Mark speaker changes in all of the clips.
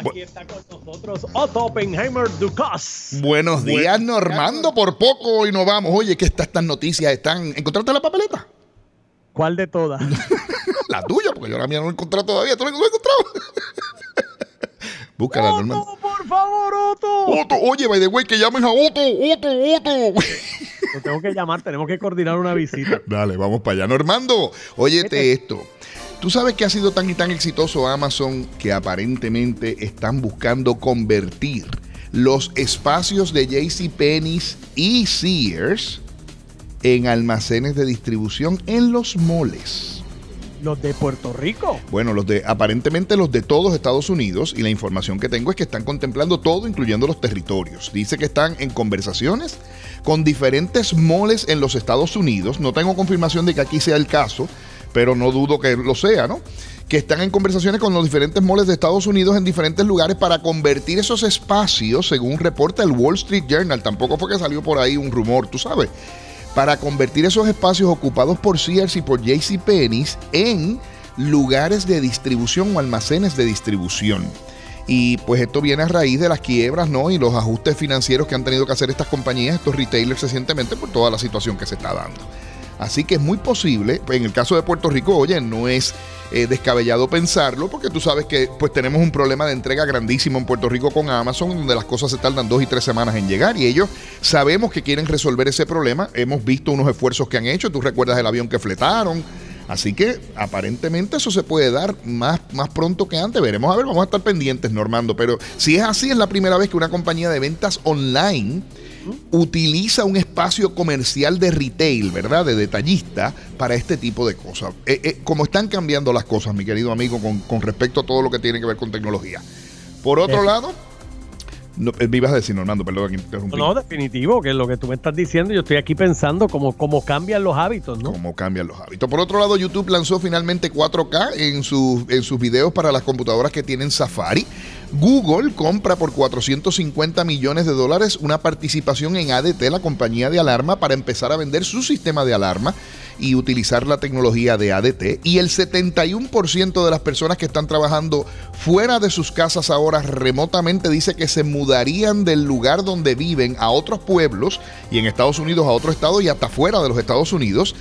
Speaker 1: aquí está con nosotros Otto Oppenheimer Ducas.
Speaker 2: Buenos días, Normando. Por poco y nos vamos. Oye, que estas noticias están. ¿Encontraste la papeleta?
Speaker 1: ¿Cuál de todas?
Speaker 2: la tuya, porque yo la mía no la he encontrado todavía. ¿Tú la has encontrado? Búscala,
Speaker 1: Otto,
Speaker 2: Normando.
Speaker 1: por favor, Otto.
Speaker 2: Otto, oye, by the way, que llames a Otto, Otto, Otto.
Speaker 1: Lo tengo que llamar, tenemos que coordinar una visita.
Speaker 2: Dale, vamos para allá. Normando, óyete esto. Tú sabes que ha sido tan y tan exitoso Amazon que aparentemente están buscando convertir los espacios de JCPenney y Sears en almacenes de distribución en los moles.
Speaker 1: Los de Puerto Rico.
Speaker 2: Bueno, los de aparentemente los de todos Estados Unidos y la información que tengo es que están contemplando todo, incluyendo los territorios. Dice que están en conversaciones con diferentes moles en los Estados Unidos. No tengo confirmación de que aquí sea el caso, pero no dudo que lo sea, ¿no? Que están en conversaciones con los diferentes moles de Estados Unidos en diferentes lugares para convertir esos espacios, según reporta el Wall Street Journal. Tampoco fue que salió por ahí un rumor, tú sabes para convertir esos espacios ocupados por Sears y por JCPenney en lugares de distribución o almacenes de distribución. Y pues esto viene a raíz de las quiebras, ¿no? Y los ajustes financieros que han tenido que hacer estas compañías, estos retailers recientemente por toda la situación que se está dando. Así que es muy posible, en el caso de Puerto Rico, oye, no es eh, descabellado pensarlo, porque tú sabes que pues tenemos un problema de entrega grandísimo en Puerto Rico con Amazon, donde las cosas se tardan dos y tres semanas en llegar, y ellos sabemos que quieren resolver ese problema. Hemos visto unos esfuerzos que han hecho, tú recuerdas el avión que fletaron. Así que aparentemente eso se puede dar más, más pronto que antes. Veremos a ver, vamos a estar pendientes, Normando. Pero si es así, es la primera vez que una compañía de ventas online utiliza un espacio comercial de retail, ¿verdad? De detallista para este tipo de cosas. Eh, eh, como están cambiando las cosas, mi querido amigo, con, con, respecto a todo lo que tiene que ver con tecnología. Por otro lado, no, eh, me ibas a decir, Normando, perdón que interrumpí.
Speaker 1: No, definitivo, que es lo que tú me estás diciendo, yo estoy aquí pensando cómo, cómo cambian los hábitos, ¿no?
Speaker 2: Cómo cambian los hábitos. Por otro lado, YouTube lanzó finalmente 4K en, sus- en sus videos para las computadoras que tienen Safari. Google compra por 450 millones de dólares una participación en ADT, la compañía de alarma, para empezar a vender su sistema de alarma y utilizar la tecnología de ADT. Y el 71% de las personas que están trabajando fuera de sus casas ahora remotamente dice que se mudarían del lugar donde viven a otros pueblos y en Estados Unidos a otro estado y hasta fuera de los Estados Unidos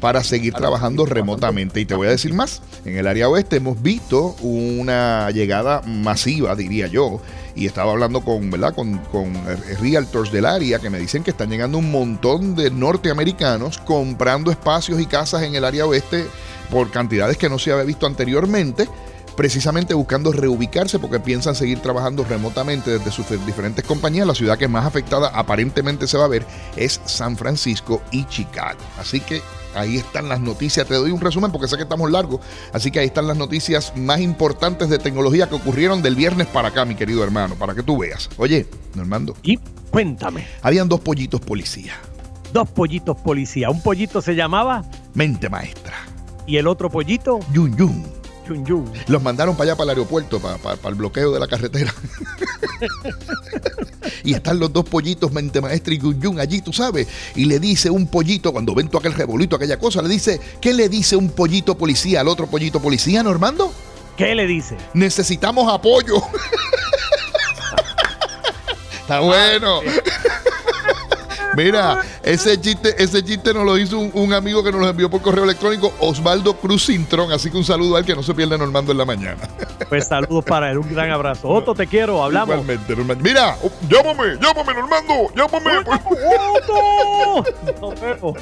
Speaker 2: para seguir trabajando remotamente. Y te voy a decir más, en el área oeste hemos visto una llegada masiva, diría yo, y estaba hablando con, ¿verdad? con, con realtors del área que me dicen que están llegando un montón de norteamericanos comprando espacios y casas en el área oeste por cantidades que no se había visto anteriormente precisamente buscando reubicarse porque piensan seguir trabajando remotamente desde sus diferentes compañías. La ciudad que más afectada aparentemente se va a ver es San Francisco y Chicago. Así que ahí están las noticias. Te doy un resumen porque sé que estamos largos. Así que ahí están las noticias más importantes de tecnología que ocurrieron del viernes para acá, mi querido hermano, para que tú veas. Oye, Normando,
Speaker 1: Y cuéntame,
Speaker 2: habían dos pollitos policía.
Speaker 1: dos pollitos policía. Un pollito se llamaba
Speaker 2: Mente maestra.
Speaker 1: y el otro pollito,
Speaker 2: Yun Yun. Los mandaron para allá, para el aeropuerto, para, para- para el bloqueo de la carretera. y están los dos pollitos, mente maestra y Yun Yun allí, tú sabes. Y le dice un pollito, cuando ven todo aquel revolito, aquella cosa, le dice, ¿qué le dice un pollito policía al otro pollito policía, Normando?
Speaker 1: ¿Qué le dice?
Speaker 2: Necesitamos apoyo. Está bueno. Mira, ese chiste, ese chiste nos lo hizo un, un amigo que nos lo envió por correo electrónico, Osvaldo Cruz Cintrón. Así que un saludo a él que no se pierde Normando en la mañana.
Speaker 1: Pues saludos para él, un gran abrazo. Otto, te quiero, hablamos.
Speaker 2: Igualmente, Normando. Mira, llámame, llámame, Normando, llámame.
Speaker 1: ¡Otto! Nos vemos.